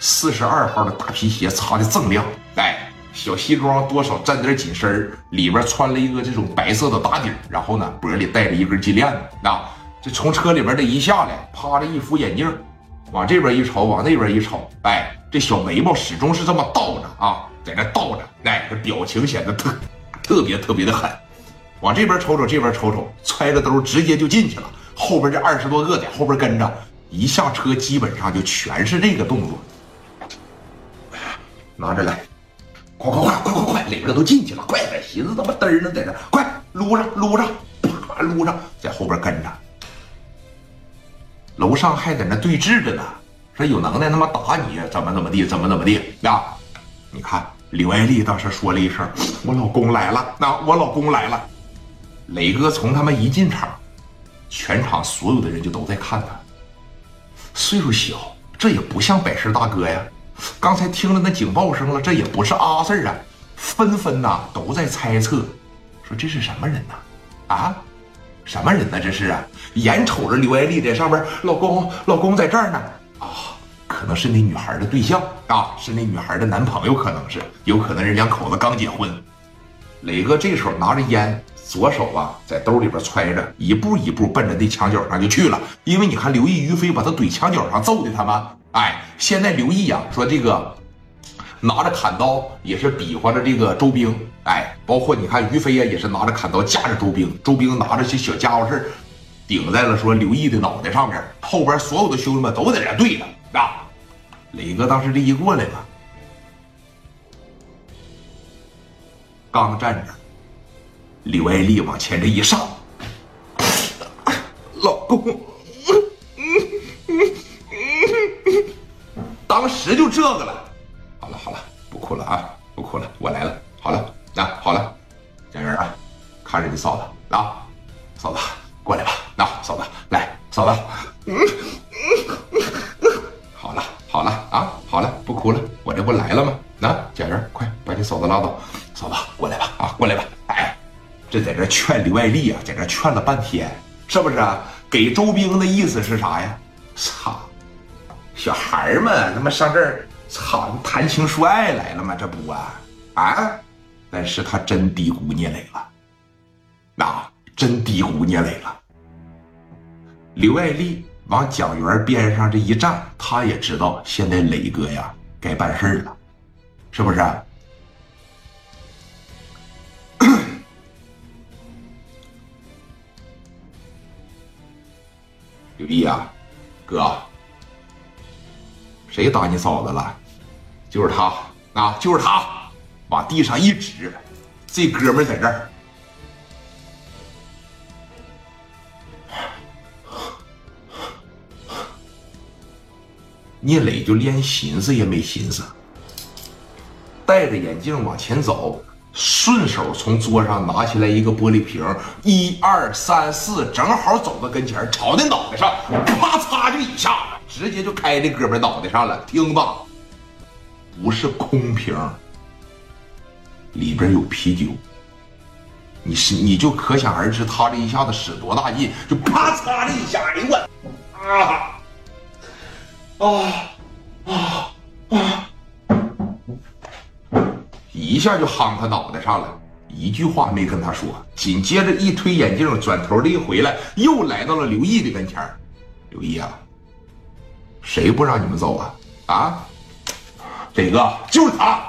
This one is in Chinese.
四十二号的大皮鞋擦的锃亮，哎，小西装多少沾点紧身里边穿了一个这种白色的打底然后呢，脖里带着一根金链子。那这从车里边这一下来，趴着一副眼镜，往这边一瞅，往那边一瞅，哎，这小眉毛始终是这么倒着啊，在那倒着，哎，这表情显得特特别特别的狠。往这边瞅瞅，这边瞅瞅，揣着兜直接就进去了。后边这二十多个在后边跟着，一下车基本上就全是这个动作。拿着来，快快快快快快，磊哥都进去了，快点！寻思他妈嘚呢，在这，快撸上撸上，啪撸上，在后边跟着。楼上还在那对峙着呢，说有能耐他妈打你，怎么怎么地，怎么怎么地呀？你看刘爱丽当时说了一声：“我老公来了。”那我老公来了。磊哥从他妈一进场，全场所有的人就都在看他。岁数小，这也不像百事大哥呀。刚才听了那警报声了，这也不是阿 Sir 啊，纷纷呐都在猜测，说这是什么人呢？啊，什么人呢？这是啊，眼瞅着刘爱丽在上面，老公，老公在这儿呢。啊，可能是那女孩的对象啊，是那女孩的男朋友，可能是，有可能人两口子刚结婚。磊哥这时候拿着烟，左手啊在兜里边揣着，一步一步奔着那墙角上就去了。因为你看刘毅、于飞把他怼墙角上揍的他吗？哎，现在刘毅呀说这个拿着砍刀也是比划着这个周兵，哎，包括你看于飞呀也是拿着砍刀架着周兵，周兵拿着些小家伙事顶在了说刘毅的脑袋上面，后边所有的兄弟们都在这对着啊。磊哥当时这一过来吧，刚站着，刘爱丽往前这一上，老公。这个了，好了好了，不哭了啊，不哭了，我来了，好了，那好了，家人啊，看着你嫂子啊，嫂子过来吧，那嫂子来，嫂子，嗯嗯好了好了啊，好了，不哭了，我这不来了吗？那家人快把你嫂子拉走，嫂子过来吧啊，过来吧，哎，这在这劝刘爱丽啊，在这劝了半天，是不是啊？给周兵的意思是啥呀？操！小孩儿们，他妈上这儿，操，谈情说爱来了吗？这不啊啊！但是他真低估聂磊了，啊真低估聂磊了。刘爱丽往蒋元边上这一站，他也知道现在磊哥呀该办事了，是不是？刘毅啊，哥。谁打你嫂子了？就是他啊，就是他，往地上一指，这哥们在这儿。聂磊就连寻思也没寻思，戴着眼镜往前走，顺手从桌上拿起来一个玻璃瓶，一二三四，正好走到跟前，朝那脑袋上，啪嚓就一下子。直接就开这哥们脑袋上了，听吧，不是空瓶，里边有啤酒。你是你就可想而知，他这一下子使多大劲，就啪嚓的一下，哎我啊啊啊！一下就夯他脑袋上了，一句话没跟他说。紧接着一推眼镜，转头的一回来，又来到了刘毅的跟前刘毅啊。谁不让你们走啊？啊，磊哥就是他。